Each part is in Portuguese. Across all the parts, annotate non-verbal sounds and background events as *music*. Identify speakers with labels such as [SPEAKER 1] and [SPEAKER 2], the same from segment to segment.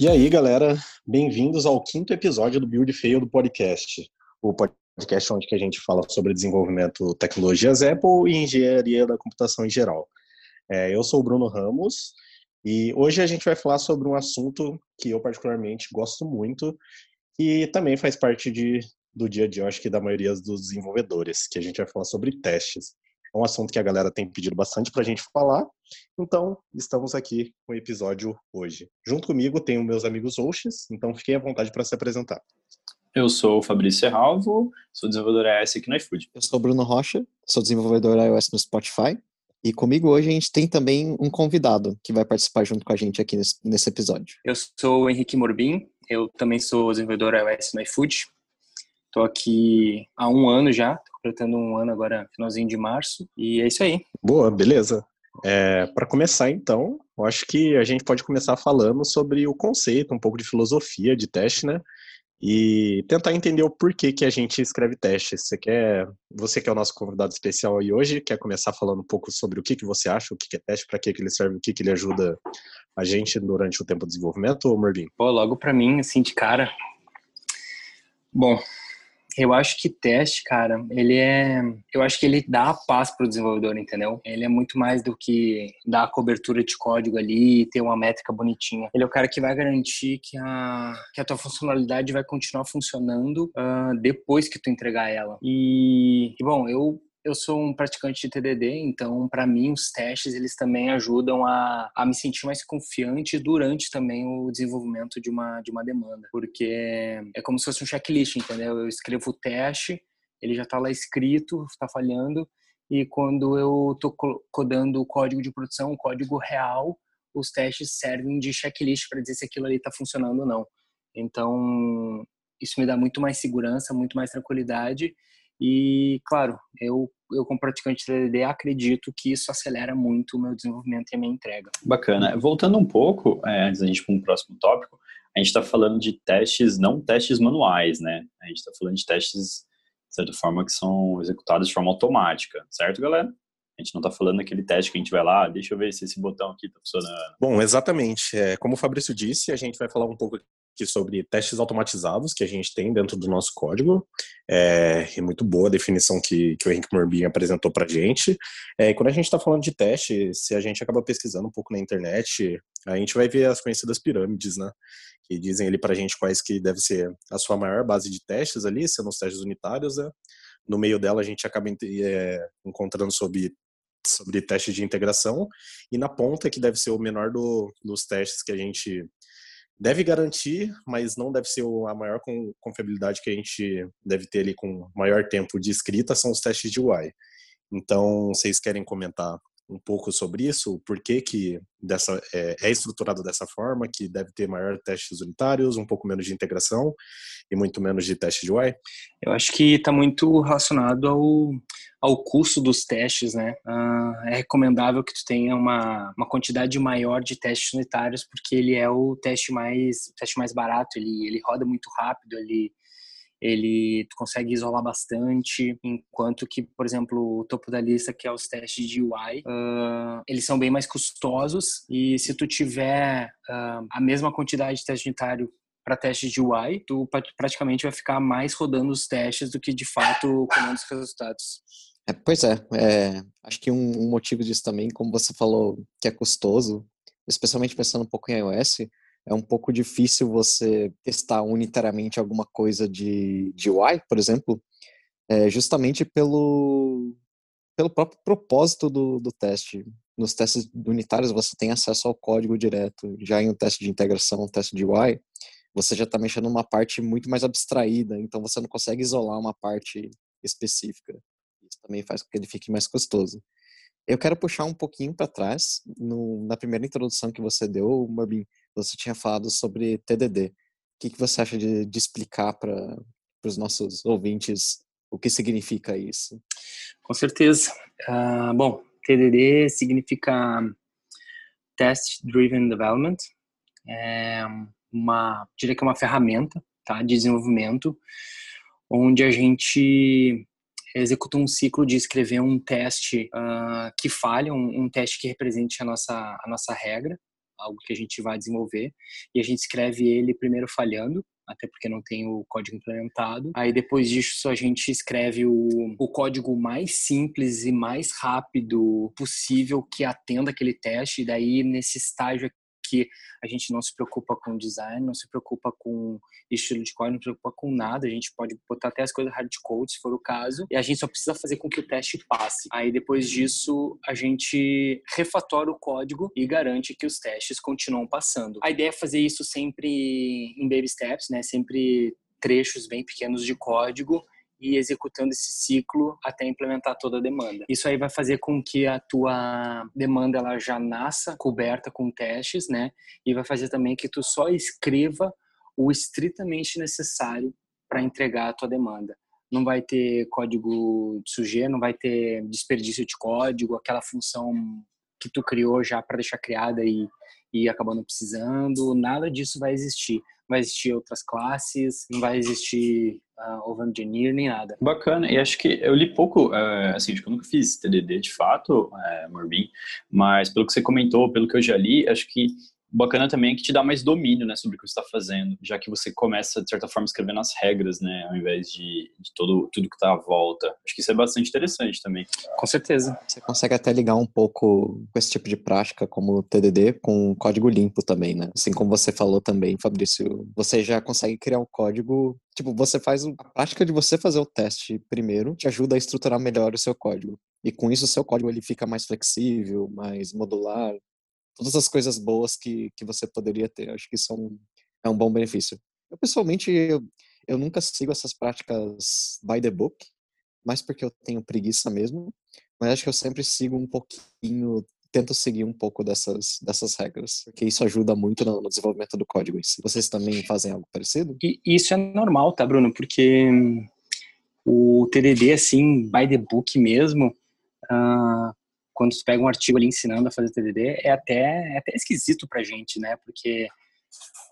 [SPEAKER 1] E aí, galera, bem-vindos ao quinto episódio do Build Fail do podcast. O podcast onde a gente fala sobre desenvolvimento tecnologias Apple e engenharia da computação em geral. É, eu sou o Bruno Ramos e hoje a gente vai falar sobre um assunto que eu particularmente gosto muito e também faz parte de, do dia a dia, acho que da maioria dos desenvolvedores, que a gente vai falar sobre testes. É um assunto que a galera tem pedido bastante para a gente falar, então estamos aqui com o episódio hoje. Junto comigo tem os meus amigos Oxes, então fiquem à vontade para se apresentar.
[SPEAKER 2] Eu sou o Fabrício Serralvo, sou desenvolvedor iOS aqui no iFood.
[SPEAKER 3] Eu sou o Bruno Rocha, sou desenvolvedor iOS no Spotify. E comigo hoje a gente tem também um convidado que vai participar junto com a gente aqui nesse, nesse episódio.
[SPEAKER 4] Eu sou o Henrique Morbin, eu também sou desenvolvedor iOS no iFood. Estou aqui há um ano já, completando um ano agora, finalzinho de março, e é isso aí.
[SPEAKER 1] Boa, beleza. É, Para começar, então, eu acho que a gente pode começar falando sobre o conceito, um pouco de filosofia de teste, né? E tentar entender o porquê que a gente escreve testes. Você quer, você que é o nosso convidado especial aí hoje, quer começar falando um pouco sobre o que, que você acha, o que, que é teste, para que, que ele serve, o que, que ele ajuda a gente durante o tempo de desenvolvimento, ou Merlin?
[SPEAKER 4] Pô, logo para mim, assim, de cara. Bom, eu acho que teste, cara, ele é. Eu acho que ele dá a paz pro desenvolvedor, entendeu? Ele é muito mais do que dar a cobertura de código ali e ter uma métrica bonitinha. Ele é o cara que vai garantir que a, que a tua funcionalidade vai continuar funcionando uh, depois que tu entregar ela. E, e bom, eu eu sou um praticante de TDD, então para mim os testes eles também ajudam a, a me sentir mais confiante durante também o desenvolvimento de uma de uma demanda, porque é como se fosse um checklist, entendeu? Eu escrevo o teste, ele já está lá escrito, está falhando, e quando eu estou codando o código de produção, o código real, os testes servem de checklist para dizer se aquilo ali está funcionando ou não. Então isso me dá muito mais segurança, muito mais tranquilidade e, claro, eu, eu como praticante TDD acredito que isso acelera muito o meu desenvolvimento e a minha entrega.
[SPEAKER 2] Bacana. Voltando um pouco, é, antes da gente ir para um próximo tópico, a gente está falando de testes, não testes manuais, né? A gente está falando de testes, de certa forma, que são executados de forma automática, certo, galera? A gente não está falando daquele teste que a gente vai lá, deixa eu ver se esse botão aqui está funcionando.
[SPEAKER 1] Bom, exatamente. É, como o Fabrício disse, a gente vai falar um pouco sobre testes automatizados que a gente tem dentro do nosso código. É, é muito boa a definição que, que o Henrique Morbin apresentou para a gente. É, quando a gente está falando de teste, se a gente acaba pesquisando um pouco na internet, a gente vai ver as conhecidas pirâmides, né? Que dizem ali para a gente quais que deve ser a sua maior base de testes ali, sendo os testes unitários, né? No meio dela a gente acaba é, encontrando sobre sobre testes de integração e na ponta que deve ser o menor do, dos testes que a gente deve garantir, mas não deve ser a maior confiabilidade que a gente deve ter ali com maior tempo de escrita são os testes de UI. Então, vocês querem comentar um pouco sobre isso, por que, que dessa, é, é, estruturado dessa forma, que deve ter maior testes unitários, um pouco menos de integração e muito menos de teste de UI?
[SPEAKER 4] Eu acho que está muito relacionado ao, ao custo dos testes, né? Uh, é recomendável que tu tenha uma, uma quantidade maior de testes unitários, porque ele é o teste mais, o teste mais barato, ele, ele roda muito rápido, ele ele tu consegue isolar bastante, enquanto que, por exemplo, o topo da lista, que é os testes de UI, uh, eles são bem mais custosos e se tu tiver uh, a mesma quantidade de teste unitário para testes de UI, tu praticamente vai ficar mais rodando os testes do que de fato comando os resultados.
[SPEAKER 3] É, pois é, é, acho que um, um motivo disso também, como você falou, que é custoso, especialmente pensando um pouco em iOS, é um pouco difícil você testar unitariamente alguma coisa de, de UI, por exemplo, é, justamente pelo, pelo próprio propósito do, do teste. Nos testes unitários você tem acesso ao código direto, já em um teste de integração, um teste de UI, você já está mexendo numa parte muito mais abstraída, então você não consegue isolar uma parte específica. Isso também faz com que ele fique mais custoso. Eu quero puxar um pouquinho para trás, no, na primeira introdução que você deu, Morbin, você tinha falado sobre TDD. O que, que você acha de, de explicar para os nossos ouvintes o que significa isso?
[SPEAKER 4] Com certeza. Uh, bom, TDD significa Test Driven Development. É uma, diria que é uma ferramenta tá, de desenvolvimento onde a gente executa um ciclo de escrever um teste uh, que falha, um, um, teste que represente a nossa, a nossa regra, algo que a gente vai desenvolver e a gente escreve ele primeiro falhando, até porque não tem o código implementado. Aí depois disso a gente escreve o, o código mais simples e mais rápido possível que atenda aquele teste. E daí nesse estágio que a gente não se preocupa com design, não se preocupa com estilo de código, não se preocupa com nada. A gente pode botar até as coisas hardcode, se for o caso, e a gente só precisa fazer com que o teste passe. Aí depois disso, a gente refatora o código e garante que os testes continuam passando. A ideia é fazer isso sempre em baby steps, né? Sempre trechos bem pequenos de código e executando esse ciclo até implementar toda a demanda. Isso aí vai fazer com que a tua demanda ela já nasça coberta com testes, né? E vai fazer também que tu só escreva o estritamente necessário para entregar a tua demanda. Não vai ter código de sujeira, não vai ter desperdício de código, aquela função que tu criou já para deixar criada e, e acabando precisando, nada disso vai existir vai existir outras classes, não vai existir uh, over-engineer nem nada.
[SPEAKER 2] Bacana, e acho que eu li pouco, uh, assim, acho que eu nunca fiz TDD de fato, uh, Morbin, mas pelo que você comentou, pelo que eu já li, acho que bacana também é que te dá mais domínio, né, sobre o que você está fazendo, já que você começa, de certa forma, escrevendo as regras, né, ao invés de, de todo, tudo que está à volta. Acho que isso é bastante interessante também.
[SPEAKER 4] Com certeza.
[SPEAKER 3] Você consegue até ligar um pouco com esse tipo de prática, como o TDD, com código limpo também, né? Assim como você falou também, Fabrício, você já consegue criar um código Tipo, você faz a prática de você fazer o teste primeiro te ajuda a estruturar melhor o seu código. E com isso o seu código ele fica mais flexível, mais modular, todas as coisas boas que, que você poderia ter. Acho que isso é um, é um bom benefício. Eu, pessoalmente, eu, eu nunca sigo essas práticas by the book, mais porque eu tenho preguiça mesmo, mas acho que eu sempre sigo um pouquinho, tento seguir um pouco dessas, dessas regras, porque isso ajuda muito no, no desenvolvimento do código em. Vocês também fazem algo parecido?
[SPEAKER 4] E isso é normal, tá, Bruno? Porque o TDD, assim, by the book mesmo, uh, quando tu pega um artigo ali ensinando a fazer TDD, é até, é até esquisito pra gente, né? Porque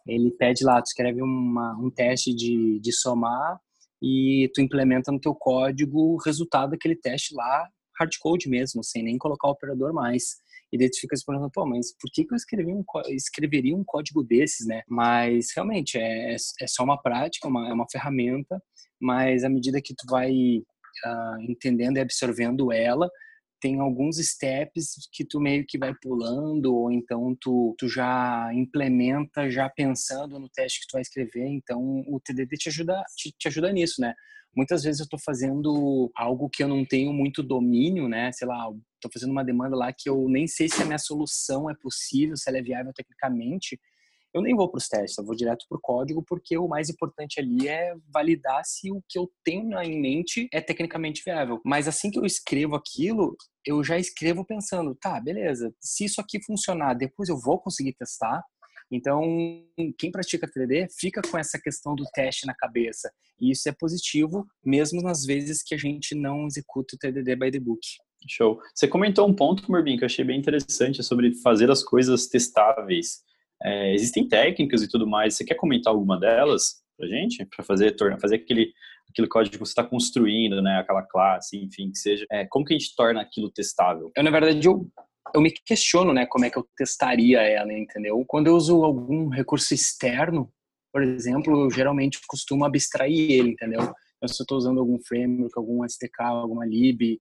[SPEAKER 4] ele pede lá, tu escreve uma, um teste de, de somar e tu implementa no teu código o resultado daquele teste lá, hardcode mesmo, sem nem colocar o operador mais. E daí tu fica se perguntando, pô, mas por que, que eu escrevi um, escreveria um código desses, né? Mas realmente é, é só uma prática, uma, é uma ferramenta, mas à medida que tu vai uh, entendendo e absorvendo ela, tem alguns steps que tu meio que vai pulando ou então tu, tu já implementa já pensando no teste que tu vai escrever então o TDD te ajuda te, te ajuda nisso né? Muitas vezes eu estou fazendo algo que eu não tenho muito domínio né? Sei lá estou fazendo uma demanda lá que eu nem sei se a minha solução é possível se ela é viável tecnicamente eu nem vou para os testes, eu vou direto para o código, porque o mais importante ali é validar se o que eu tenho em mente é tecnicamente viável. Mas assim que eu escrevo aquilo, eu já escrevo pensando, tá, beleza, se isso aqui funcionar, depois eu vou conseguir testar. Então, quem pratica 3D fica com essa questão do teste na cabeça. E isso é positivo, mesmo nas vezes que a gente não executa o TDD by the book.
[SPEAKER 2] Show. Você comentou um ponto, Morbin, que eu achei bem interessante sobre fazer as coisas testáveis. É, existem técnicas e tudo mais. Você quer comentar alguma delas pra gente? Para fazer, fazer aquele, aquele código que você está construindo, né? Aquela classe, enfim, que seja. É, como que a gente torna aquilo testável?
[SPEAKER 4] Eu, na verdade, eu, eu me questiono, né? Como é que eu testaria ela, entendeu? Quando eu uso algum recurso externo, por exemplo, eu geralmente costumo abstrair ele, entendeu? Então, se eu estou usando algum framework, algum SDK, alguma lib,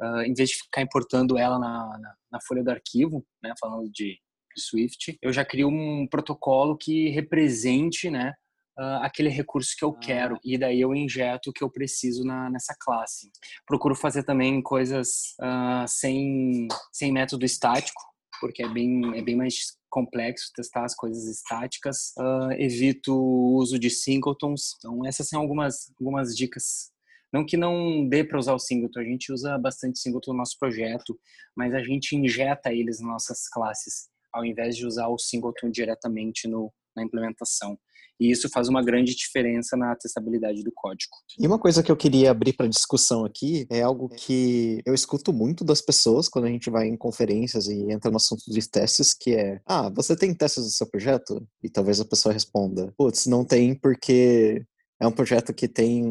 [SPEAKER 4] uh, em vez de ficar importando ela na, na, na folha do arquivo, né? Falando de Swift, eu já crio um protocolo que represente, né, uh, aquele recurso que eu ah. quero e daí eu injeto o que eu preciso na, nessa classe. Procuro fazer também coisas uh, sem, sem método estático, porque é bem, é bem mais complexo testar as coisas estáticas. Uh, evito o uso de singletons. Então, essas são algumas, algumas dicas. Não que não dê para usar o singleton, a gente usa bastante singleton no nosso projeto, mas a gente injeta eles nas nossas classes ao invés de usar o singleton diretamente no, na implementação. E isso faz uma grande diferença na testabilidade do código.
[SPEAKER 3] E uma coisa que eu queria abrir para discussão aqui é algo que eu escuto muito das pessoas quando a gente vai em conferências e entra no assunto de testes, que é: "Ah, você tem testes do seu projeto?" E talvez a pessoa responda: "Putz, não tem porque é um projeto que tem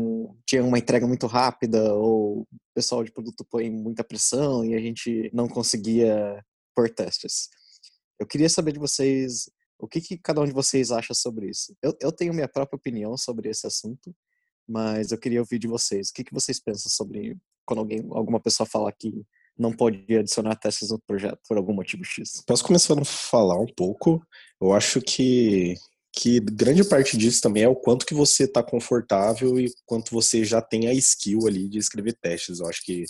[SPEAKER 3] tinha uma entrega muito rápida ou o pessoal de produto põe muita pressão e a gente não conseguia por testes." Eu queria saber de vocês o que, que cada um de vocês acha sobre isso. Eu, eu tenho minha própria opinião sobre esse assunto, mas eu queria ouvir de vocês. O que, que vocês pensam sobre quando alguém, alguma pessoa fala que não pode adicionar testes no projeto por algum motivo X?
[SPEAKER 1] Posso começar a falar um pouco. Eu acho que que grande parte disso também é o quanto que você está confortável e quanto você já tem a skill ali de escrever testes. Eu acho que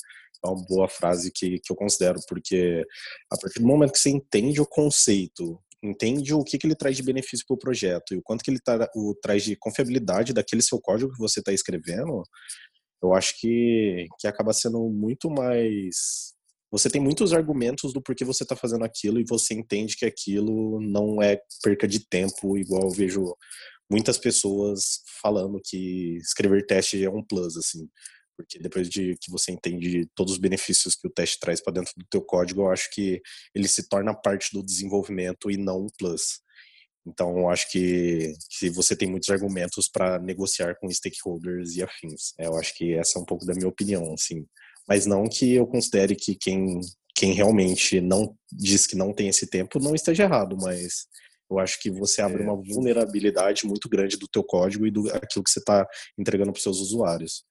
[SPEAKER 1] uma boa frase que, que eu considero, porque a partir do momento que você entende o conceito, entende o que, que ele traz de benefício para o projeto e o quanto que ele tá, o, traz de confiabilidade daquele seu código que você está escrevendo, eu acho que, que acaba sendo muito mais. Você tem muitos argumentos do porquê você está fazendo aquilo e você entende que aquilo não é perca de tempo, igual eu vejo muitas pessoas falando que escrever teste é um plus, assim. Porque depois de que você entende todos os benefícios que o teste traz para dentro do teu código, eu acho que ele se torna parte do desenvolvimento e não um plus. Então, eu acho que, que você tem muitos argumentos para negociar com stakeholders e afins. É, eu acho que essa é um pouco da minha opinião, assim. Mas não que eu considere que quem, quem realmente não diz que não tem esse tempo não esteja errado, mas eu acho que você abre é. uma vulnerabilidade muito grande do teu código e do aquilo que você está entregando para os seus usuários.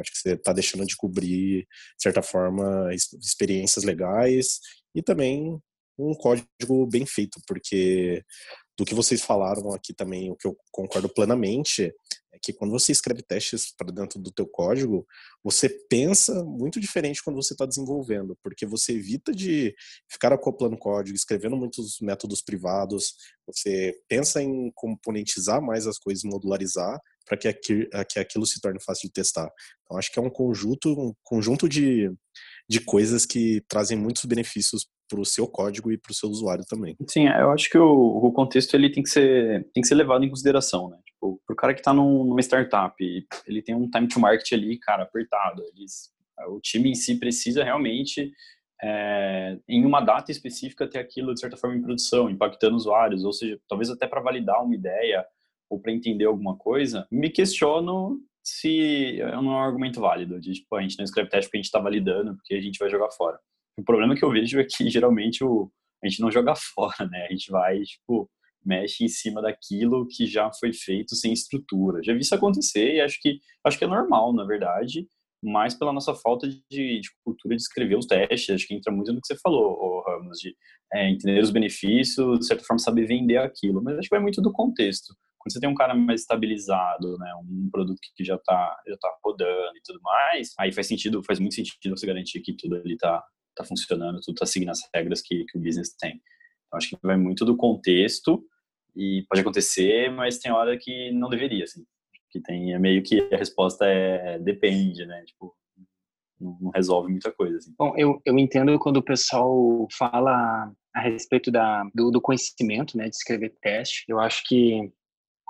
[SPEAKER 1] Acho que você está deixando de cobrir, de certa forma, experiências legais e também um código bem feito, porque do que vocês falaram aqui também, o que eu concordo plenamente, é que quando você escreve testes para dentro do teu código, você pensa muito diferente quando você está desenvolvendo, porque você evita de ficar acoplando código, escrevendo muitos métodos privados, você pensa em componentizar mais as coisas, modularizar, para que, que aquilo se torne fácil de testar. Então, acho que é um conjunto, um conjunto de, de coisas que trazem muitos benefícios para o seu código e para o seu usuário também.
[SPEAKER 2] Sim, eu acho que o, o, contexto ele tem que ser tem que ser levado em consideração, né? Tipo, o cara que está numa startup, ele tem um time to market ali, cara, apertado. Eles, o time em si precisa realmente é, em uma data específica ter aquilo de certa forma em produção, impactando usuários, ou seja, talvez até para validar uma ideia ou para entender alguma coisa. Me questiono se é um argumento válido de tipo a gente não escreve teste porque a gente está validando, porque a gente vai jogar fora. O problema que eu vejo é que *laughs* geralmente o, a gente não joga *laughs* fora, né? A gente vai, tipo, mexe em cima daquilo que já foi feito sem estrutura. Já vi isso acontecer e acho que acho que é normal, na verdade, mas pela nossa falta de, de cultura de escrever os testes, acho que entra muito no que você falou, Ramos, de é, entender os benefícios, de certa forma saber vender aquilo, mas acho que vai muito do contexto. Quando você tem um cara mais estabilizado, né, um produto que já está já tá rodando e tudo mais, aí faz sentido, faz muito sentido você garantir que tudo ali está está funcionando, tudo está seguindo as regras que, que o business tem. Então, acho que vai muito do contexto e pode acontecer, mas tem hora que não deveria, assim. Que tem, é meio que a resposta é depende, né? Tipo, não resolve muita coisa, assim.
[SPEAKER 4] Bom, eu, eu entendo quando o pessoal fala a respeito da, do, do conhecimento, né, de escrever teste. Eu acho que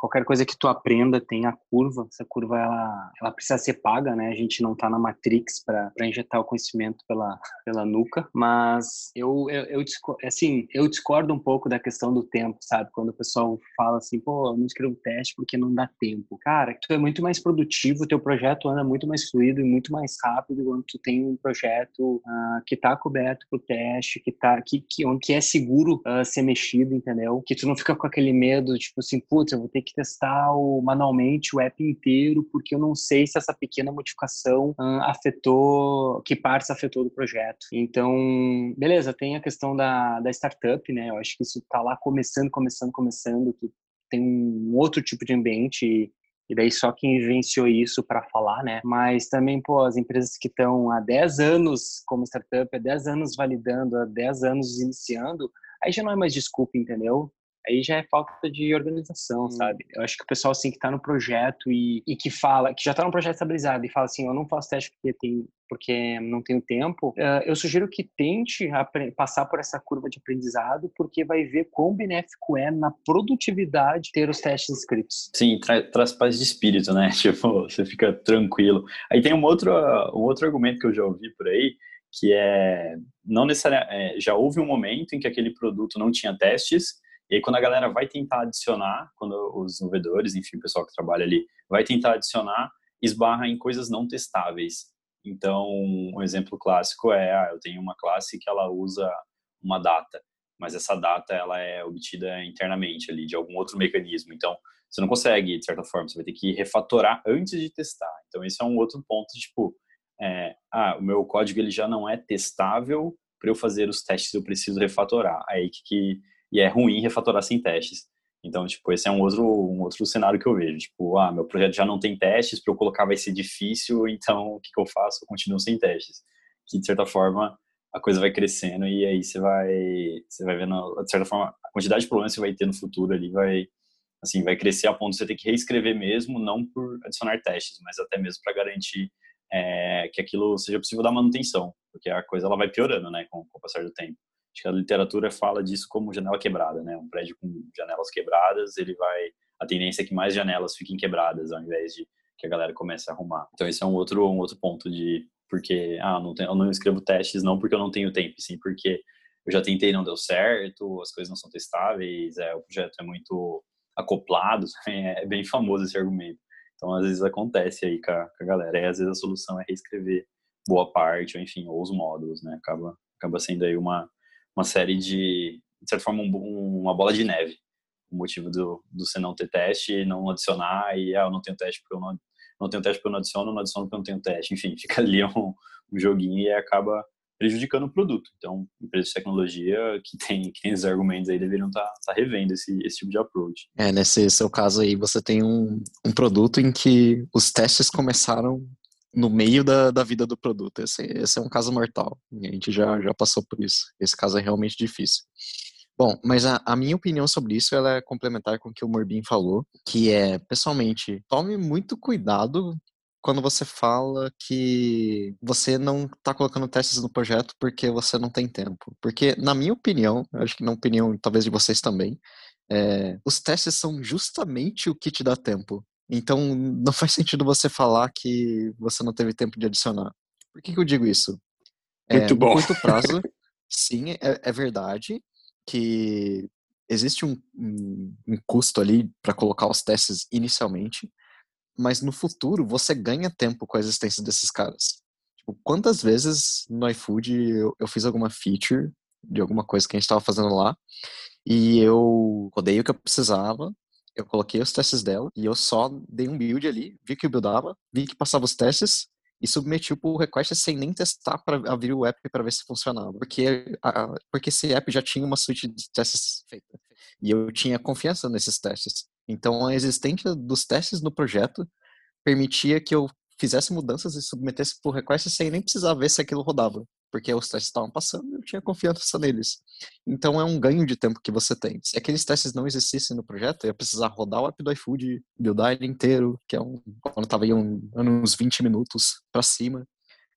[SPEAKER 4] qualquer coisa que tu aprenda tem a curva. Essa curva ela, ela precisa ser paga, né? A gente não tá na Matrix para injetar o conhecimento pela, pela nuca, mas eu, eu, eu, assim, eu discordo um pouco da questão do tempo, sabe? Quando o pessoal fala assim, pô, eu não escrevo teste porque não dá tempo. Cara, tu é muito mais produtivo, teu projeto anda muito mais fluido e muito mais rápido quando tu tem um projeto uh, que tá coberto por teste, que tá que, que, que é seguro uh, ser mexido, entendeu? Que tu não fica com aquele medo, tipo assim, putz, eu vou ter que que testar o, manualmente o app inteiro, porque eu não sei se essa pequena modificação uh, afetou, que partes afetou do projeto. Então, beleza, tem a questão da, da startup, né? Eu acho que isso está lá começando, começando, começando, que tem um outro tipo de ambiente e daí só quem vivenciou isso para falar, né? Mas também, pô, as empresas que estão há 10 anos como startup, há 10 anos validando, há 10 anos iniciando, aí já não é mais desculpa, entendeu? Aí já é falta de organização, hum. sabe? Eu acho que o pessoal assim que está no projeto e, e que fala, que já está no projeto estabilizado e fala assim, eu não faço teste porque tem porque não tenho tempo, uh, eu sugiro que tente passar por essa curva de aprendizado, porque vai ver quão benéfico é na produtividade ter os testes escritos.
[SPEAKER 2] Sim, tra traz paz de espírito, né? *laughs* Tipo, você fica tranquilo. Aí tem um outro, um outro argumento que eu já ouvi por aí, que é não necessariamente é, já houve um momento em que aquele produto não tinha testes e aí, quando a galera vai tentar adicionar, quando os desenvolvedores, enfim, o pessoal que trabalha ali, vai tentar adicionar, esbarra em coisas não testáveis. Então, um exemplo clássico é, ah, eu tenho uma classe que ela usa uma data. mas essa data ela é obtida internamente ali de algum outro mecanismo. Então, você não consegue, de certa forma, você vai ter que refatorar antes de testar. Então, esse é um outro ponto, tipo, é, ah, o meu código ele já não é testável, para eu fazer os testes eu preciso refatorar. Aí que, que e é ruim refatorar sem testes. Então, tipo, esse é um outro um outro cenário que eu vejo. Tipo, ah, meu projeto já não tem testes, para eu colocar vai ser difícil, então o que, que eu faço? Eu continuo sem testes. Que de certa forma a coisa vai crescendo e aí você vai você vai vendo de certa forma a quantidade de problemas que você vai ter no futuro ali vai assim vai crescer a ponto de você ter que reescrever mesmo, não por adicionar testes, mas até mesmo para garantir é, que aquilo seja possível dar manutenção, porque a coisa ela vai piorando, né, com, com o passar do tempo. Acho que a literatura fala disso como janela quebrada, né? Um prédio com janelas quebradas, ele vai a tendência é que mais janelas fiquem quebradas ao invés de que a galera comece a arrumar. Então esse é um outro um outro ponto de porque ah, não tenho, eu não escrevo testes não porque eu não tenho tempo, sim porque eu já tentei não deu certo, as coisas não são testáveis, é, o projeto é muito acoplado, *laughs* é bem famoso esse argumento. Então, às vezes acontece aí com a, com a galera. E às vezes a solução é reescrever boa parte, ou enfim, ou os módulos, né? Acaba, acaba sendo aí uma, uma série de, de certa forma, um, uma bola de neve. O motivo do, do você não ter teste, não adicionar, e ah, eu não tenho teste porque eu não, não tenho teste porque eu não adiciono, não adiciono porque eu não tenho teste. Enfim, *laughs* fica ali um, um joguinho e acaba prejudicando o produto. Então, empresas de tecnologia que tem, que tem esses argumentos aí deveriam estar tá, tá revendo esse, esse tipo de approach.
[SPEAKER 3] É, nesse seu caso aí, você tem um, um produto em que os testes começaram no meio da, da vida do produto. Esse, esse é um caso mortal. A gente já, já passou por isso. Esse caso é realmente difícil. Bom, mas a, a, minha opinião sobre isso ela é complementar com o que o Morbin falou, que é, pessoalmente, tome muito cuidado quando você fala que você não está colocando testes no projeto porque você não tem tempo. Porque, na minha opinião, acho que na opinião talvez de vocês também, é, os testes são justamente o que te dá tempo. Então, não faz sentido você falar que você não teve tempo de adicionar. Por que, que eu digo isso?
[SPEAKER 1] É, Muito bom.
[SPEAKER 3] No curto *laughs* prazo, sim, é, é, verdade que existe um, um, um custo ali para colocar os testes inicialmente, mas no futuro você ganha tempo com a existência desses caras. Tipo, quantas vezes no iFood eu, eu fiz alguma feature de alguma coisa que a gente estava fazendo lá e eu rodei o que eu precisava, eu coloquei os testes dela e eu só dei um build ali, vi que buildava, vi que passava os testes e submeti o request sem nem testar para abrir o app para ver se funcionava. Porque, a, porque esse app já tinha uma suite de testes feita. E eu tinha confiança nesses testes. Então, a existência dos testes no projeto permitia que eu fizesse mudanças e submetesse por request sem nem precisar ver se aquilo rodava, porque os testes estavam passando e eu tinha confiança neles. Então é um ganho de tempo que você tem. Se aqueles testes não existissem no projeto, eu ia precisar rodar o app do iFood, buildar ele inteiro, que é um, quando estava aí um, uns 20 minutos para cima,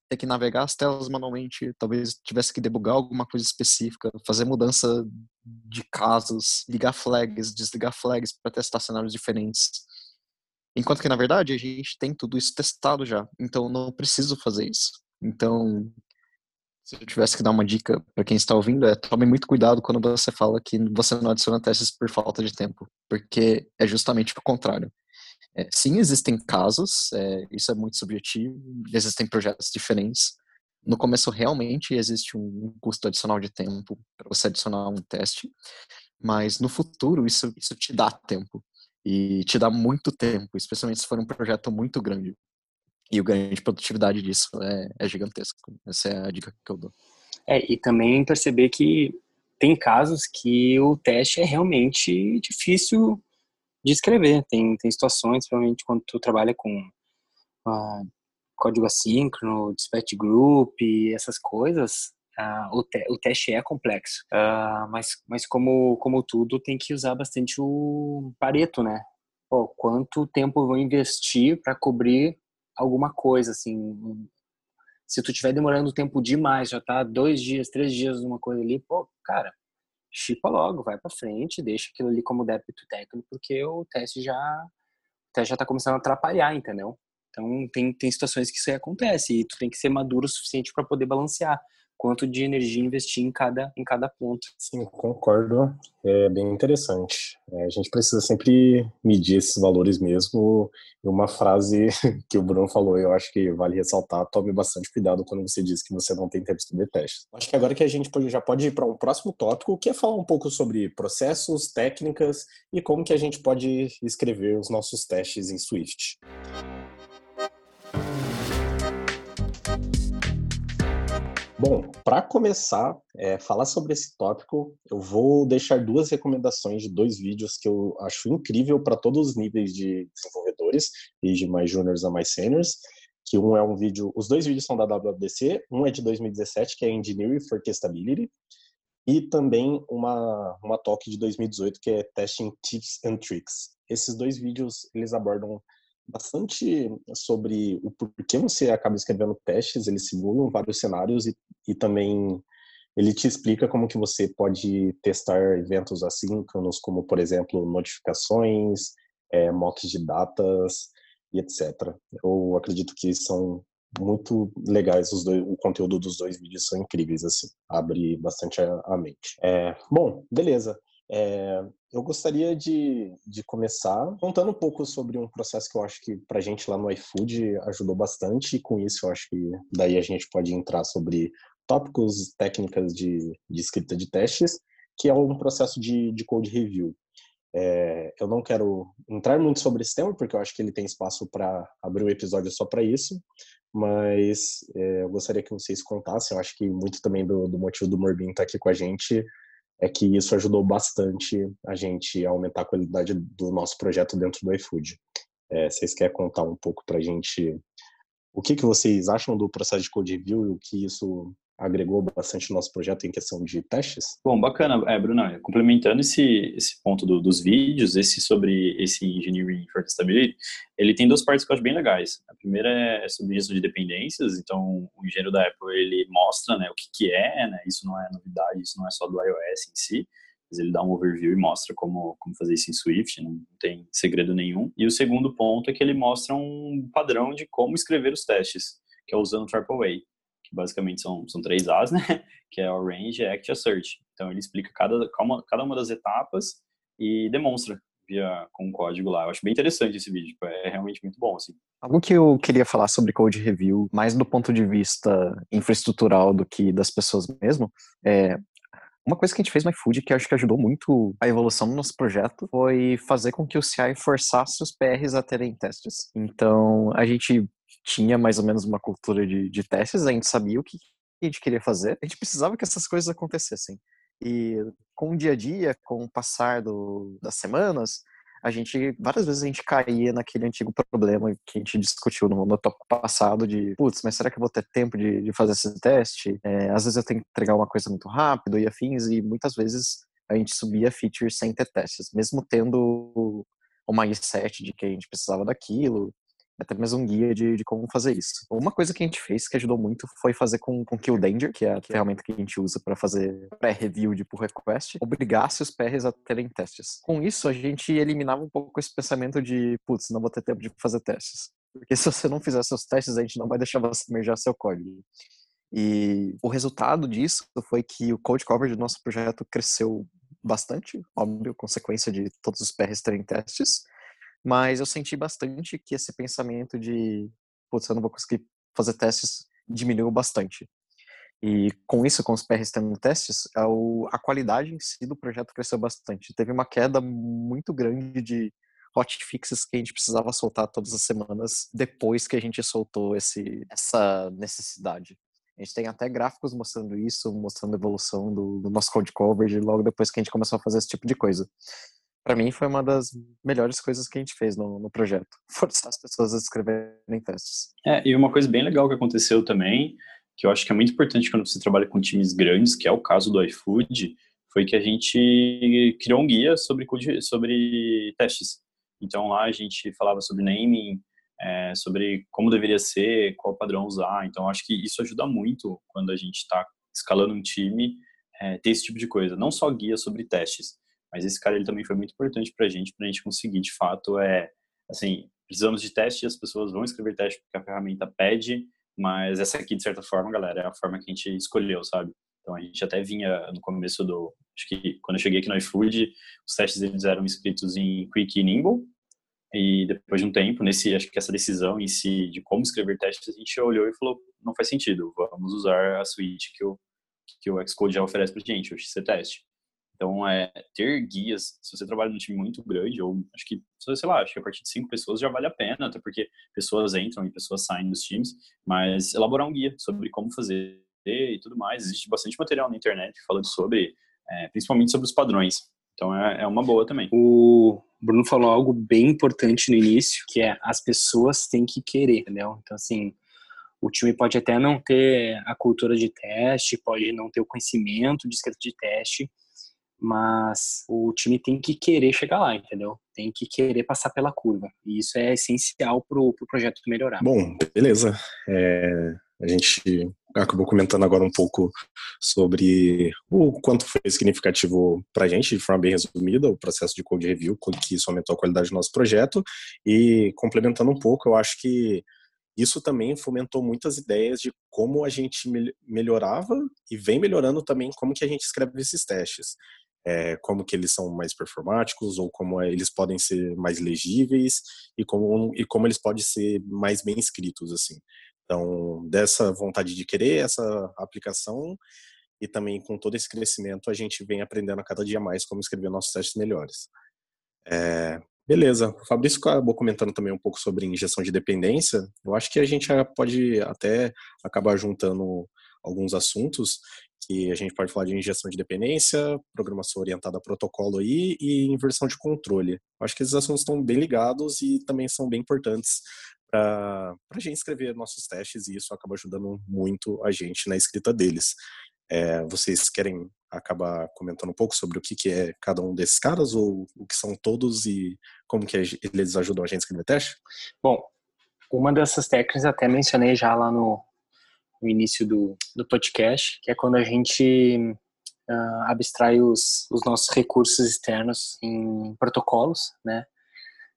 [SPEAKER 3] ter que navegar as telas manualmente, talvez tivesse que debugar alguma coisa específica, fazer mudança de casos, ligar flags, desligar flags para testar cenários diferentes. Enquanto que, na verdade, a gente tem tudo isso testado já, então não preciso fazer isso. Então, se eu tivesse que dar uma dica para quem está ouvindo, é tome muito cuidado quando você fala que você não adiciona testes por falta de tempo, porque é justamente o contrário. É, sim, existem casos, é, isso é muito subjetivo, existem projetos diferentes. No começo, realmente existe um custo adicional de tempo para você adicionar um teste, mas no futuro, isso, isso te dá tempo e te dá muito tempo, especialmente se for um projeto muito grande. E o ganho de produtividade disso é, é gigantesco. Essa é a dica que eu dou.
[SPEAKER 4] É, e também perceber que tem casos que o teste é realmente difícil de escrever. Tem, tem situações, provavelmente, quando tu trabalha com uh, código assíncrono, dispatch group essas coisas, uh, o, te, o teste é complexo. Uh, mas mas como, como tudo, tem que usar bastante o pareto, né? Pô, quanto tempo eu vou investir para cobrir alguma coisa, assim. Se tu estiver demorando tempo demais, já tá dois dias, três dias numa coisa ali, pô, cara, chipa logo, vai para frente, deixa aquilo ali como débito técnico, porque o teste já, o teste já tá começando a atrapalhar, entendeu? Então tem, tem situações que isso aí acontece e tu tem que ser maduro o suficiente para poder balancear quanto de energia investir em cada, em cada ponto.
[SPEAKER 1] Sim, concordo. É bem interessante. É, a gente precisa sempre medir esses valores mesmo. E uma frase *laughs* que o Bruno falou, eu acho que vale ressaltar: tome bastante cuidado quando você diz que você não tem tempo de escrever testes. Acho que agora que a gente já pode ir para um próximo tópico, que é falar um pouco sobre processos, técnicas e como que a gente pode escrever os nossos testes em Swift. Bom, para começar, é, falar sobre esse tópico, eu vou deixar duas recomendações de dois vídeos que eu acho incrível para todos os níveis de desenvolvedores, e de mais juniors a mais seniors. Que um é um vídeo, os dois vídeos são da WWDC, um é de 2017, que é Engineering for Testability, e também uma, uma talk de 2018, que é Testing Tips and Tricks. Esses dois vídeos, eles abordam bastante sobre o porquê você acaba escrevendo testes, eles simulam vários cenários e, e também ele te explica como que você pode testar eventos assíncronos, como, por exemplo, notificações, é, mocks de datas e etc. Eu acredito que são muito legais os dois, o conteúdo dos dois vídeos são incríveis, assim, abre bastante a, a mente. É, bom, beleza. É, eu gostaria de, de começar contando um pouco sobre um processo que eu acho que para a gente lá no iFood ajudou bastante, e com isso eu acho que daí a gente pode entrar sobre tópicos, técnicas de, de escrita de testes, que é um processo de, de code review. É, eu não quero entrar muito sobre esse tema, porque eu acho que ele tem espaço para abrir um episódio só para isso, mas é, eu gostaria que vocês contassem. Eu acho que muito também do, do motivo do Morbin estar tá aqui com a gente é que isso ajudou bastante a gente a aumentar a qualidade do nosso projeto dentro do iFood. É, vocês querem contar um pouco para a gente o que, que vocês acham do processo de code review e o que isso agregou bastante no nosso projeto em questão de testes?
[SPEAKER 2] Bom, bacana, é, Bruno, complementando esse, esse ponto do, dos vídeos, esse sobre esse Engineering for Stability, ele tem duas partes que eu acho bem legais. A primeira é sobre isso de dependências, então o engenheiro da Apple, ele mostra né, o que, que é, né, isso não é novidade, isso não é só do iOS em si, mas ele dá um overview e mostra como, como fazer isso em Swift, não tem segredo nenhum. E o segundo ponto é que ele mostra um padrão de como escrever os testes, que é usando o Triple Basicamente são, são três As, né? *laughs* Que é o Range, Act e Assert. Então ele explica cada, cada uma das etapas e demonstra via com o código lá. Eu acho bem interessante esse vídeo, tipo, é realmente muito bom, assim.
[SPEAKER 3] Algo que eu queria falar sobre code review, mais do ponto de vista infraestrutural do que das pessoas mesmo, é uma coisa que a gente fez no iFood que acho que ajudou muito a evolução do nosso projeto foi fazer com que o CI forçasse os PRs a terem testes. Então, a gente tinha mais ou menos uma cultura de, de testes, a gente sabia o que a gente queria fazer, a gente precisava que essas coisas acontecessem. E com o dia a dia, com o passar do, das semanas, a gente, várias vezes a gente caía naquele antigo problema que a gente discutiu no, no passado de, putz, mas será que eu vou ter tempo de, de fazer esse teste? É, às vezes eu tenho que entregar uma coisa muito rápido e afins, e muitas vezes a gente subia features sem ter testes, mesmo tendo o mindset de que a gente precisava daquilo, até mesmo um guia de, de como fazer isso. Uma coisa que a gente fez que ajudou muito foi fazer com, com Kill Danger, que é a ferramenta que a gente usa para fazer pré-review de pull request, obrigasse os PRs a terem testes. Com isso, a gente eliminava um pouco esse pensamento de, putz, não vou ter tempo de fazer testes. Porque se você não fizer seus testes, a gente não vai deixar você merjar seu código. E o resultado disso foi que o code coverage do nosso projeto cresceu bastante, óbvio, consequência de todos os PRs terem testes, mas eu senti bastante que esse pensamento de, putz, eu não vou conseguir fazer testes, diminuiu bastante. E com isso, com os PRs tendo testes, a qualidade em si do projeto cresceu bastante. Teve uma queda muito grande de hotfixes que a gente precisava soltar todas as semanas depois que a gente soltou esse, essa necessidade. A gente tem até gráficos mostrando isso, mostrando a evolução do, do nosso code coverage logo depois que a gente começou a fazer esse tipo de coisa para mim foi uma das melhores coisas que a gente fez no, no projeto, *laughs* forçar as pessoas a escreverem testes.
[SPEAKER 2] É, e uma coisa bem legal que aconteceu também, que eu acho que é muito importante quando você trabalha com times grandes, que é o caso do iFood, foi que a gente criou um guia sobre, sobre testes. Então lá a gente falava sobre naming, é, sobre como deveria ser, qual padrão usar. Então acho que isso ajuda muito quando a gente está escalando um time, é, ter esse tipo de coisa. Não só guia sobre testes, mas esse cara ele também foi muito importante para a gente, para a gente conseguir de fato é assim precisamos de teste, as pessoas vão escrever teste porque a ferramenta pede, mas essa aqui, de certa forma, galera, é a forma que a gente escolheu, sabe? Então a gente até vinha no começo do, acho que quando eu cheguei aqui no iFood, os testes eles eram escritos em Quick e Nimble, e depois de um tempo, nesse, acho que essa decisão em si de como escrever testes, a gente olhou e falou, não faz sentido, vamos usar a suite que o, que o Xcode já oferece pra gente, o XC-Test. Então, é, ter guias, se você trabalha num time muito grande, ou acho que, sei lá, acho que a partir de cinco pessoas já vale a pena, até porque pessoas entram e pessoas saem dos times, mas elaborar um guia sobre como fazer e tudo mais. Existe bastante material na internet falando sobre, é, principalmente sobre os padrões. Então, é, é uma boa também.
[SPEAKER 4] O Bruno falou algo bem importante no início, que é as pessoas têm que querer, entendeu? Então, assim, o time pode até não ter a cultura de teste, pode não ter o conhecimento de escrita de teste, mas o time tem que querer chegar lá, entendeu? Tem que querer passar pela curva. E isso é essencial para o pro projeto melhorar.
[SPEAKER 1] Bom, beleza. É, a gente acabou comentando agora um pouco sobre o quanto foi significativo para a gente, de forma bem resumida, o processo de code review, que isso aumentou a qualidade do nosso projeto. E complementando um pouco, eu acho que isso também fomentou muitas ideias de como a gente melhorava e vem melhorando também como que a gente escreve esses testes é, como que eles são mais performáticos ou como é, eles podem ser mais legíveis e como, e como eles podem ser mais bem escritos, assim. Então, dessa vontade de querer essa aplicação e também com todo esse crescimento, a gente vem aprendendo a cada dia mais como escrever nossos testes melhores. É, beleza. O Fabrício acabou comentando também um pouco sobre injeção de dependência. Eu acho que a gente pode até acabar juntando alguns assuntos que a gente pode falar de injeção de dependência, programação orientada a protocolo aí e inversão de controle. Acho que esses assuntos estão bem ligados e também são bem importantes para a gente escrever nossos testes e isso acaba ajudando muito a gente na escrita deles. É, vocês querem acabar comentando um pouco sobre o que, que é cada um desses caras ou o que são todos e como que eles ajudam a gente a escrever teste?
[SPEAKER 4] Bom, uma dessas técnicas até mencionei já lá no, no início do, do podcast, que é quando a gente uh, abstrai os, os nossos recursos externos em protocolos, né?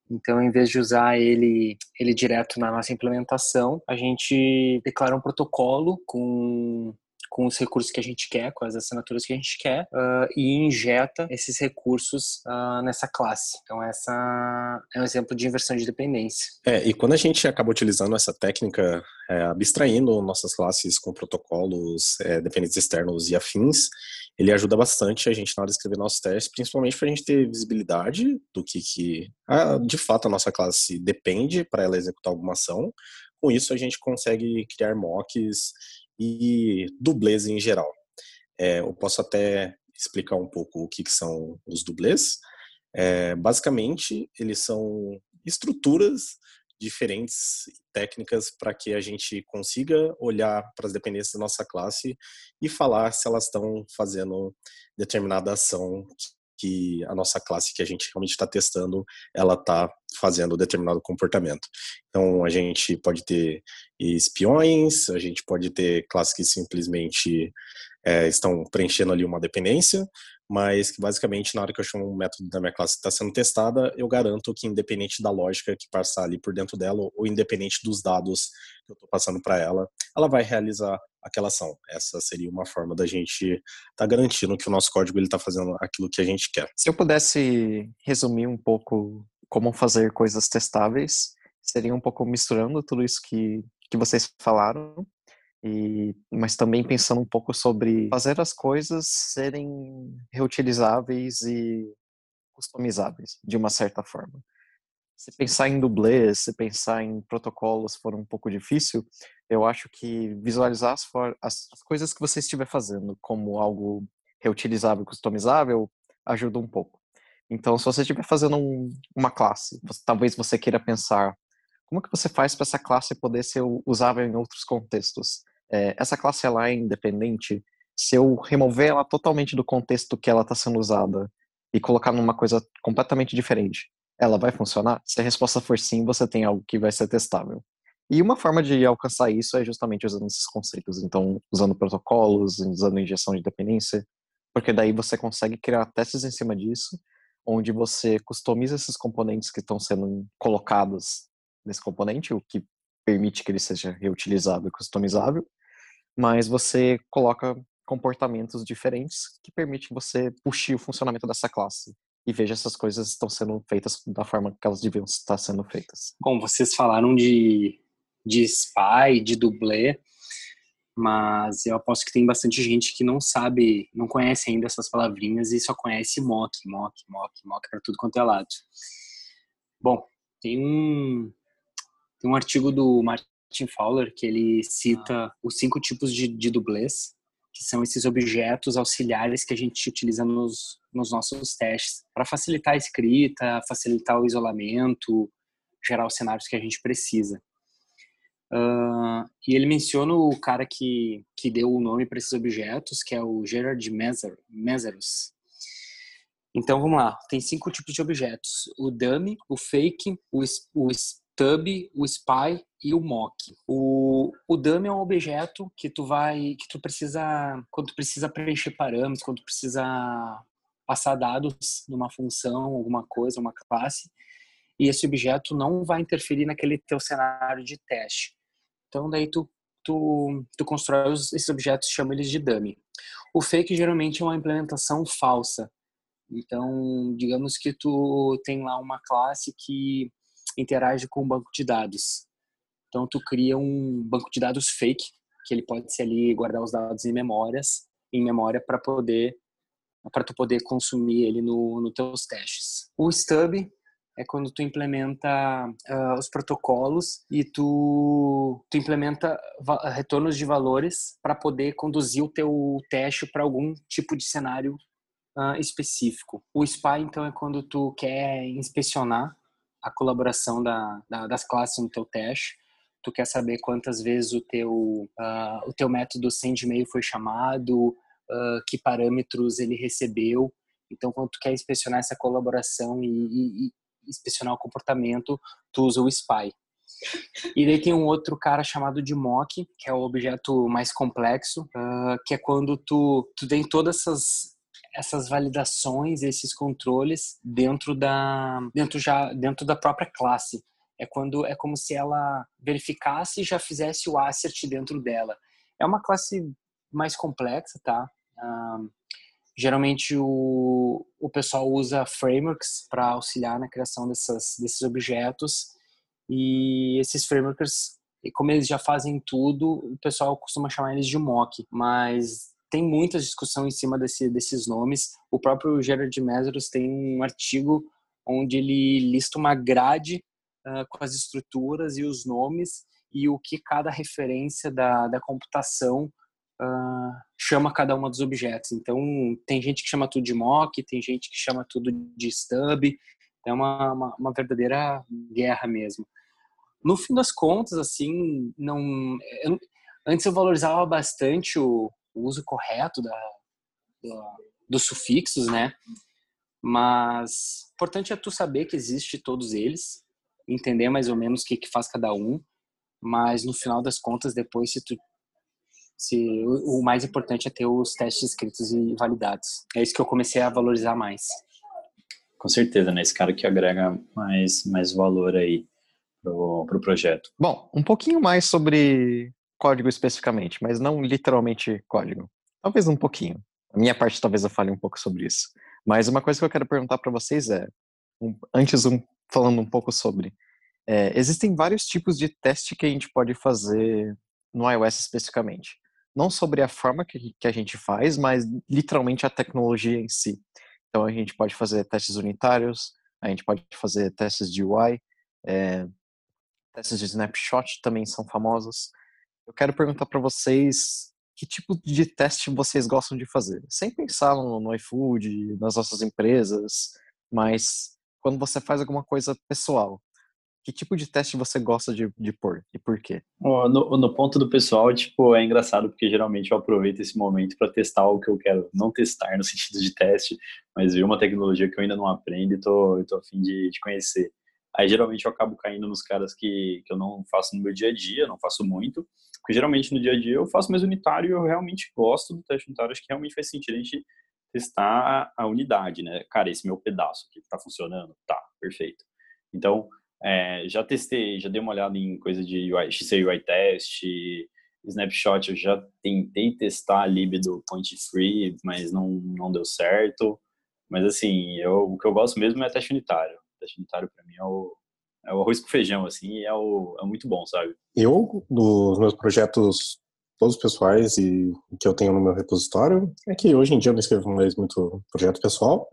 [SPEAKER 4] Então, em vez de usar ele, ele direto na nossa implementação, a gente declara um protocolo com com os recursos que a gente quer, com as assinaturas que a gente quer, uh, e injeta esses recursos uh, nessa classe. Então, essa é um exemplo de inversão de dependência.
[SPEAKER 1] É, e quando a gente acaba utilizando essa técnica, é, abstraindo nossas classes com protocolos é, dependentes externos e afins, ele ajuda bastante a gente na hora de escrever nossos testes, principalmente para a gente ter visibilidade do que, que ah, de fato a nossa classe depende para ela executar alguma ação. Com isso, a gente consegue criar mocks e dublês em geral. É, eu posso até explicar um pouco o que, que são os dublês. É, basicamente, eles são estruturas diferentes técnicas para que a gente consiga olhar para as dependências da nossa classe e falar se elas estão fazendo determinada ação que a nossa classe que a gente realmente está testando, ela está fazendo determinado comportamento. Então, a gente pode ter espiões, a gente pode ter classes que simplesmente é, estão preenchendo ali uma dependência, mas que basicamente na hora que eu chamo um método da minha classe que está sendo testada, eu garanto que independente da lógica que passar ali por dentro dela, ou independente dos dados que eu estou passando para ela, ela vai realizar aquela ação. Essa seria uma forma da gente estar tá garantindo que o nosso código está fazendo aquilo que a gente quer.
[SPEAKER 3] Se eu pudesse resumir um pouco como fazer coisas testáveis, seria um pouco misturando tudo isso que, que vocês falaram, e, mas também pensando um pouco sobre fazer as coisas serem reutilizáveis e customizáveis, de uma certa forma. Se pensar em dublês, se pensar em protocolos for um pouco difícil, eu acho que visualizar as, as, as coisas que você estiver fazendo como algo reutilizável customizável ajuda um pouco. Então, se você estiver fazendo um, uma classe, você, talvez você queira pensar como que você faz para essa classe poder ser usável em outros contextos. É, essa classe ela é independente. Se eu remover ela totalmente do contexto que ela está sendo usada e colocar numa coisa completamente diferente, ela vai funcionar? Se a resposta for sim, você tem algo que vai ser testável. E uma forma de alcançar isso é justamente usando esses conceitos. Então, usando protocolos, usando injeção de dependência, porque daí você consegue criar testes em cima disso, onde você customiza esses componentes que estão sendo colocados nesse componente, o que permite que ele seja reutilizável e customizável, mas você coloca comportamentos diferentes que permitem que você puxe o funcionamento dessa classe e veja essas coisas estão sendo feitas da forma que elas deviam estar sendo feitas.
[SPEAKER 4] Bom, vocês falaram de, de spy, de dublê, mas eu aposto que tem bastante gente que não sabe, não conhece ainda essas palavrinhas e só conhece mock, mock, mock, mock para tudo quanto é lado. Bom, tem um tem um artigo do Martin Fowler que ele cita os cinco tipos de, de dublês que são esses objetos auxiliares que a gente utiliza nos, nos nossos testes para facilitar a escrita, facilitar o isolamento, gerar os cenários que a gente precisa. Uh, e ele menciona o cara que, que deu o nome para esses objetos, que é o Gerard Mesarus. Então vamos lá, tem cinco tipos de objetos: o dummy, o fake, o, o Tub, o Spy e o Mock. O, o dummy é um objeto que tu vai, que tu precisa, quando tu precisa preencher parâmetros, quando tu precisa passar dados numa função, alguma coisa, uma classe, e esse objeto não vai interferir naquele teu cenário de teste. Então daí tu tu, tu constrói esses objetos, chama eles de dummy. O fake geralmente é uma implementação falsa. Então, digamos que tu tem lá uma classe que interage com o banco de dados. Então, tu cria um banco de dados fake, que ele pode ser ali guardar os dados em memórias, em memória para poder para tu poder consumir ele no, no teus testes. O stub é quando tu implementa uh, os protocolos e tu, tu implementa retornos de valores para poder conduzir o teu teste para algum tipo de cenário uh, específico. O SPY, então, é quando tu quer inspecionar a colaboração da, da, das classes no teu teste. Tu quer saber quantas vezes o teu, uh, o teu método send-mail foi chamado, uh, que parâmetros ele recebeu. Então, quando tu quer inspecionar essa colaboração e, e, e inspecionar o comportamento, tu usa o SPY. E daí tem um outro cara chamado de mock, que é o objeto mais complexo, uh, que é quando tu, tu tem todas essas essas validações, esses controles dentro da dentro já dentro da própria classe. É quando é como se ela verificasse e já fizesse o assert dentro dela. É uma classe mais complexa, tá? Geralmente o, o pessoal usa frameworks para auxiliar na criação dessas, desses objetos e esses frameworks, como eles já fazem tudo, o pessoal costuma chamar eles de mock, mas tem muita discussão em cima desse, desses nomes. O próprio Gerard Mesros tem um artigo onde ele lista uma grade uh, com as estruturas e os nomes e o que cada referência da, da computação uh, chama cada uma dos objetos. Então, tem gente que chama tudo de mock, tem gente que chama tudo de stub. É uma, uma, uma verdadeira guerra mesmo. No fim das contas, assim, não... Eu, antes eu valorizava bastante o, o uso correto da, da, dos sufixos, né? Mas importante é tu saber que existe todos eles, entender mais ou menos o que, que faz cada um, mas no final das contas, depois, se tu se o mais importante é ter os testes escritos e validados. É isso que eu comecei a valorizar mais.
[SPEAKER 2] Com certeza, né? Esse cara que agrega mais, mais valor aí pro, pro projeto.
[SPEAKER 3] Bom, um pouquinho mais sobre código especificamente, mas não literalmente código. Talvez um pouquinho. A minha parte talvez eu fale um pouco sobre isso. Mas uma coisa que eu quero perguntar para vocês é, um, antes um, falando um pouco sobre, é, existem vários tipos de teste que a gente pode fazer no iOS especificamente. Não sobre a forma que, que a gente faz, mas literalmente a tecnologia em si. Então a gente pode fazer testes unitários, a gente pode fazer testes de UI, é, testes de snapshot também são famosos. Eu quero perguntar para vocês que tipo de teste vocês gostam de fazer. Sem pensar no, no iFood, nas nossas empresas, mas quando você faz alguma coisa pessoal, que tipo de teste você gosta de, de pôr e por quê?
[SPEAKER 2] No, no, ponto do pessoal, tipo, é engraçado porque geralmente eu aproveito esse momento para testar o que eu quero não testar no *laughs* sentido de teste, mas ver uma tecnologia que eu ainda não aprendo e tô, tô a fim de, de conhecer. Aí geralmente eu acabo caindo nos caras que, que eu não faço no meu dia a dia, não faço muito, porque geralmente no dia a dia eu faço mais unitário e eu realmente gosto do teste unitário, acho que realmente faz sentido a gente testar a, unidade, né? Cara, esse meu pedaço aqui tá funcionando? Tá, perfeito. Então, É, já testei, já dei uma olhada em coisa de UI, XC UI test, Snapshot, eu já tentei testar a lib do Point Free, mas não, não deu certo. Mas assim, eu, o que eu gosto mesmo é teste unitário. Teste unitário para mim é o, é o arroz com feijão, assim, é, o, é muito bom, sabe?
[SPEAKER 1] Eu, dos meus projetos todos pessoais e que eu tenho no meu repositório, é que hoje em dia eu não escrevo mais muito projeto pessoal,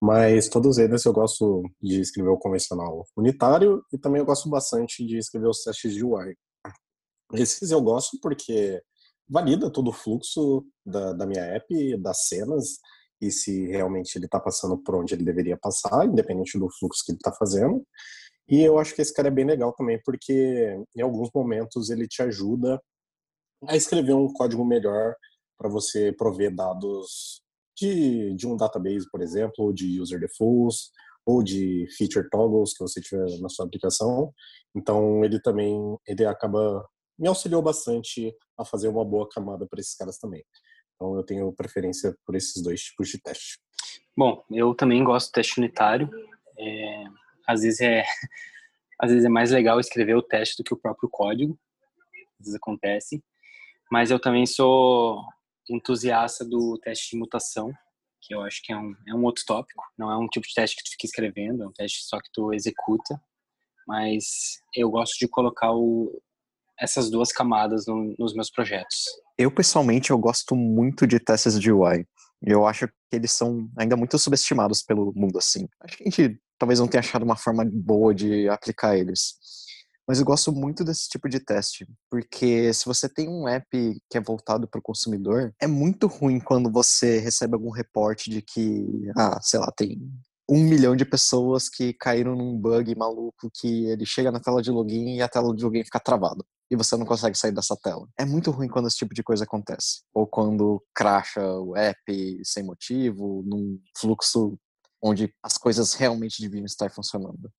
[SPEAKER 1] mas todos eles eu gosto de escrever o convencional unitário e também eu gosto bastante de escrever os testes de UI. Esses eu gosto porque valida todo o fluxo da, da minha app, das cenas, e se realmente ele está passando por onde ele deveria passar, independente do fluxo que ele está fazendo. E eu acho que esse cara é bem legal também, porque em alguns momentos ele te ajuda a escrever um código melhor para você prover dados de, de um database, por exemplo, ou de user defaults, ou de feature toggles que você tiver na sua aplicação. Então ele também ele acaba me auxiliou bastante a fazer uma boa camada para esses caras também. Então eu tenho preferência por esses dois tipos de teste.
[SPEAKER 4] Bom, eu também gosto de teste unitário. É, às vezes é *laughs* às vezes é mais legal escrever o teste do que o próprio código. Às vezes acontece. Mas eu também sou entusiasta do teste de mutação, que eu acho que é um, é um outro tópico. Não é um tipo de teste que tu fica escrevendo, é um teste só que tu executa. Mas eu gosto de colocar o, essas duas camadas no, nos meus projetos.
[SPEAKER 3] Eu, pessoalmente, eu gosto muito de testes de UI. Eu acho que eles são ainda muito subestimados pelo mundo, assim. Acho que a gente talvez não tenha achado uma forma boa de aplicar eles. Mas eu gosto muito desse tipo de teste, porque se você tem um app que é voltado para o consumidor, é muito ruim quando você recebe algum reporte de que, ah, sei lá, tem um milhão de pessoas que caíram num bug maluco que ele chega na tela de login e a tela de login fica travada e você não consegue sair dessa tela. É muito ruim quando esse tipo de coisa acontece. Ou quando cracha o app sem motivo, num fluxo onde as coisas realmente deviam estar funcionando.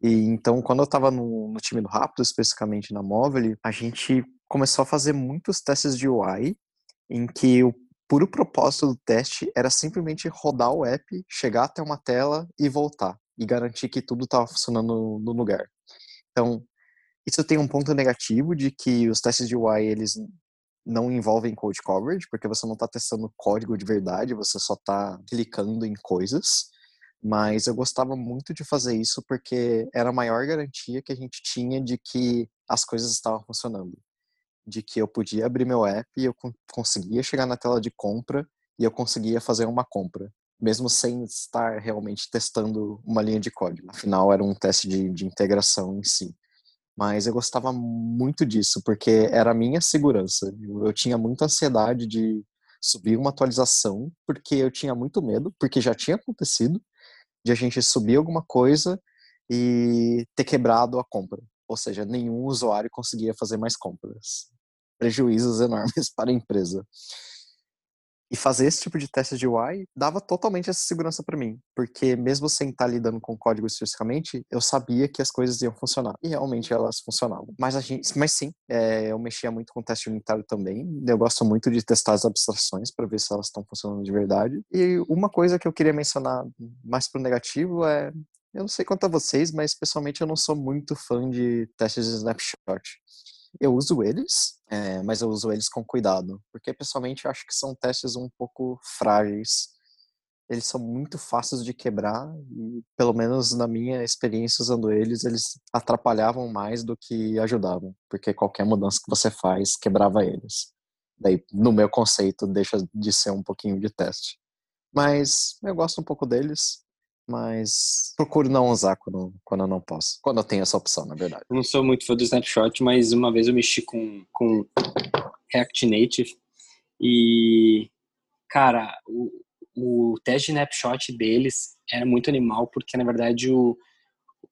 [SPEAKER 3] E então, quando eu estava no, no, time do Rápido, especificamente na Móvel, a gente começou a fazer muitos testes de UI, em que o puro propósito do teste era simplesmente rodar o app, chegar até uma tela e voltar, e garantir que tudo estava funcionando no lugar. Então, isso tem um ponto negativo de que os testes de UI eles não envolvem code coverage, porque você não está testando código de verdade, você só está clicando em coisas. Mas eu gostava muito de fazer isso porque era a maior garantia que a gente tinha de que as coisas estavam funcionando. De que eu podia abrir meu app e eu conseguia chegar na tela de compra e eu conseguia fazer uma compra, mesmo sem estar realmente testando uma linha de código. Afinal, era um teste de, de integração em si. Mas eu gostava muito disso, porque era a minha segurança. Eu tinha muita ansiedade de subir uma atualização, porque eu tinha muito medo, porque já tinha acontecido, de a gente subir alguma coisa e ter quebrado a compra. Ou seja, nenhum usuário conseguia fazer mais compras. Prejuízos enormes *laughs* para a empresa. E fazer esse tipo de teste de UI dava totalmente essa segurança para mim, porque mesmo sem estar lidando com código especificamente, eu sabia que as coisas iam funcionar. E realmente elas funcionavam. Mas a gente, mas sim, é, eu mexia muito com teste unitário também. Eu gosto muito de testar as abstrações para ver se elas estão funcionando de verdade. E uma coisa que eu queria mencionar mais pro negativo é eu não sei quanto a vocês, mas pessoalmente eu não sou muito fã de testes de snapshot. Eu uso eles, é, mas eu uso eles com cuidado, porque pessoalmente eu acho que são testes um pouco frágeis. Eles são muito fáceis de quebrar e, pelo menos na minha experiência usando eles, eles atrapalhavam mais do que ajudavam, porque qualquer mudança que você faz quebrava eles. Daí, no meu conceito, deixa de ser um pouquinho de teste. Mas eu gosto um pouco deles mas procuro não usar quando, quando eu não posso. Quando eu tenho essa opção, na verdade.
[SPEAKER 4] Eu não sou muito fã do Snapshot, mas uma vez eu mexi com, com React Native e, cara, o, o teste de snapshot deles era muito animal, porque na verdade o,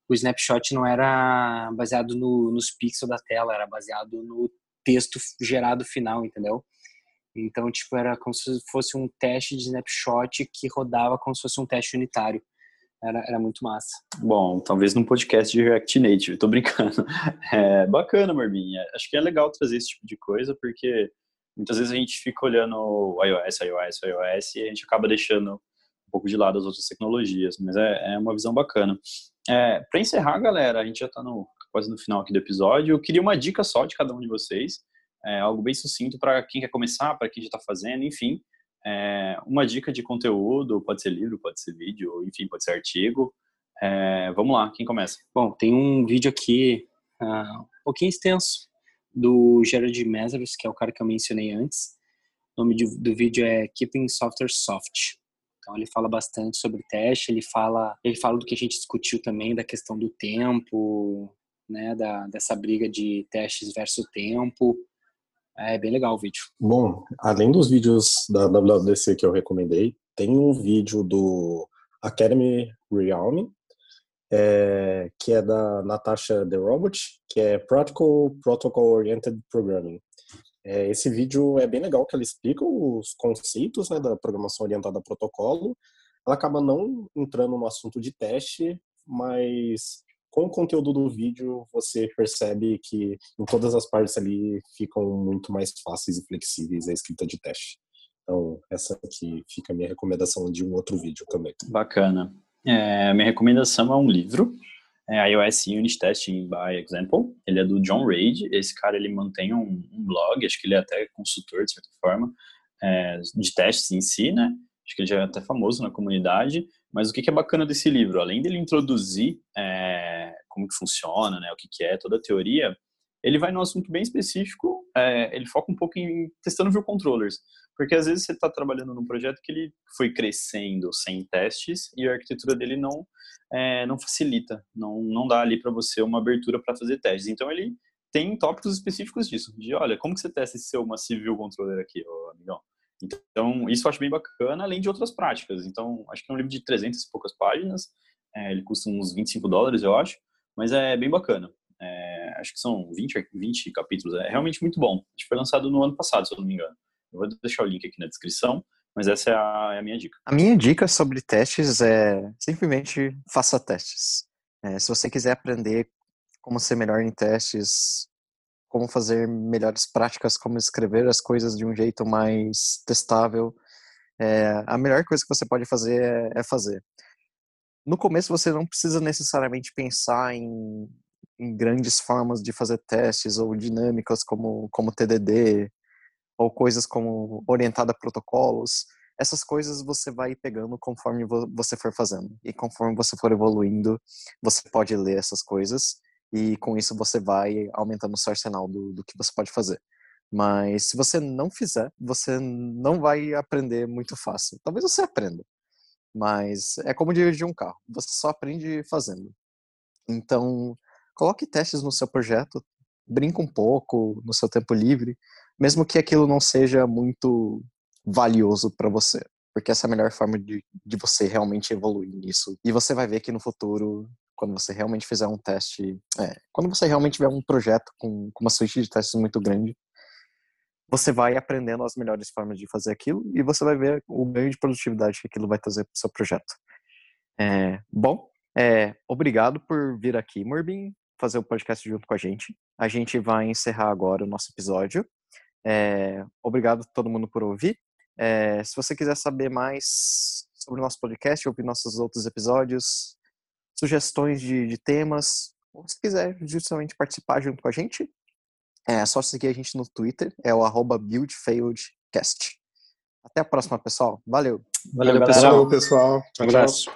[SPEAKER 4] o snapshot não era baseado no, nos pixels da tela, era baseado no texto gerado final, entendeu? Então, tipo, era como se fosse um teste de snapshot que rodava como se fosse um teste unitário. Era, era muito massa.
[SPEAKER 2] Bom, talvez num podcast de React Native, tô brincando. *laughs* É bacana, Morbinha. Acho que é legal trazer esse tipo de coisa, porque muitas vezes a gente fica olhando iOS, iOS, iOS, e a gente acaba deixando um pouco de lado as outras tecnologias, mas é, é uma visão bacana. É, para encerrar, galera, a gente já está quase no final aqui do episódio. Eu queria uma dica só de cada um de vocês, é, algo bem sucinto para quem quer começar, para quem já está fazendo, enfim. É, uma dica de conteúdo, pode ser livro, pode ser vídeo, enfim, pode ser artigo. É, vamos lá, quem começa?
[SPEAKER 4] Bom, tem um vídeo aqui uh, um pouquinho extenso do Gerard Mesros, que é o cara que eu mencionei antes. O nome do, do vídeo é Keeping Software Soft. Então ele fala bastante sobre teste, ele fala, ele fala do que a gente discutiu também da questão do tempo, né, da, dessa briga de testes versus tempo. É bem legal o vídeo.
[SPEAKER 1] Bom, além dos vídeos da WWDC que eu recomendei, tem um vídeo do Academy Realm, é, que é da Natasha The Robot, que é Practical Protocol Oriented Programming. É, esse vídeo é bem legal, que ela explica os conceitos né, da programação orientada a protocolo. Ela acaba não entrando no assunto de teste, mas com o conteúdo do vídeo você percebe que em todas as partes ali ficam muito mais fáceis e flexíveis a escrita de teste. Então, essa aqui fica a minha recomendação de um outro vídeo também.
[SPEAKER 2] Bacana. É, minha recomendação é um livro, é iOS Unit Testing by Example. Ele é do John Reid. Esse cara ele mantém um, um blog, acho que ele é até consultor de certa forma é, de testes em si, né? Acho que ele já é até famoso na comunidade. Mas o que, é bacana desse livro, além dele introduzir é, como que funciona, né, o que, que é toda a teoria, ele vai num assunto bem específico. É, ele foca um pouco em testando view controllers. Porque às vezes você está trabalhando num projeto que ele foi crescendo sem testes e a arquitetura dele não é, não facilita, não, não dá ali para você uma abertura para fazer testes. Então ele tem tópicos específicos disso, de olha, como que você testa esse seu View Controller aqui, ô, amigão? Então, isso eu acho bem bacana, além de outras práticas. Então, acho que é um livro de 300 e poucas páginas, é, ele custa uns 25 dólares, eu acho, mas é bem bacana. É, acho que são 20, 20 capítulos, é realmente muito bom. Acho que foi lançado no ano passado, se eu não me engano. Eu vou deixar o link aqui na descrição, mas essa é a, é a minha dica.
[SPEAKER 3] A minha dica sobre testes é simplesmente faça testes. É, se você quiser aprender como ser melhor em testes, como fazer melhores práticas, como escrever as coisas de um jeito mais testável, é, a melhor coisa que você pode fazer é, é, fazer. No começo você não precisa necessariamente pensar em, em grandes formas de fazer testes ou dinâmicas como, como TDD ou coisas como orientada a protocolos. Essas coisas você vai pegando conforme você for fazendo. E conforme você for evoluindo, você pode ler essas coisas. E com isso você vai aumentando o seu arsenal do, do que você pode fazer. Mas se você não fizer, você não vai aprender muito fácil. Talvez você aprenda. Mas é como dirigir um carro. Você só aprende fazendo. Então, coloque testes no seu projeto, brinca um pouco no seu tempo livre, mesmo que aquilo não seja muito valioso para você. Porque essa é a melhor forma de, de você realmente evoluir nisso. E você vai ver que no futuro, quando você realmente fizer um teste, é, quando você realmente tiver um projeto com, com uma suíte de testes muito grande, você vai aprendendo as melhores formas de fazer aquilo e você vai ver o ganho de produtividade que aquilo vai trazer para o seu projeto. É, bom, é, obrigado por vir aqui, Morbin, fazer o podcast junto com a gente. A gente vai encerrar agora o nosso episódio. É, obrigado a todo mundo por ouvir. É, se você quiser saber mais sobre o nosso podcast, ouvir nossos outros episódios, sugestões de, de temas, ou se quiser justamente participar junto com a gente, é só seguir a gente no Twitter, é o arroba buildfailedcast. Até a próxima, pessoal. Valeu.
[SPEAKER 1] Valeu, Valeu pessoal. pessoal.
[SPEAKER 3] Um abraço.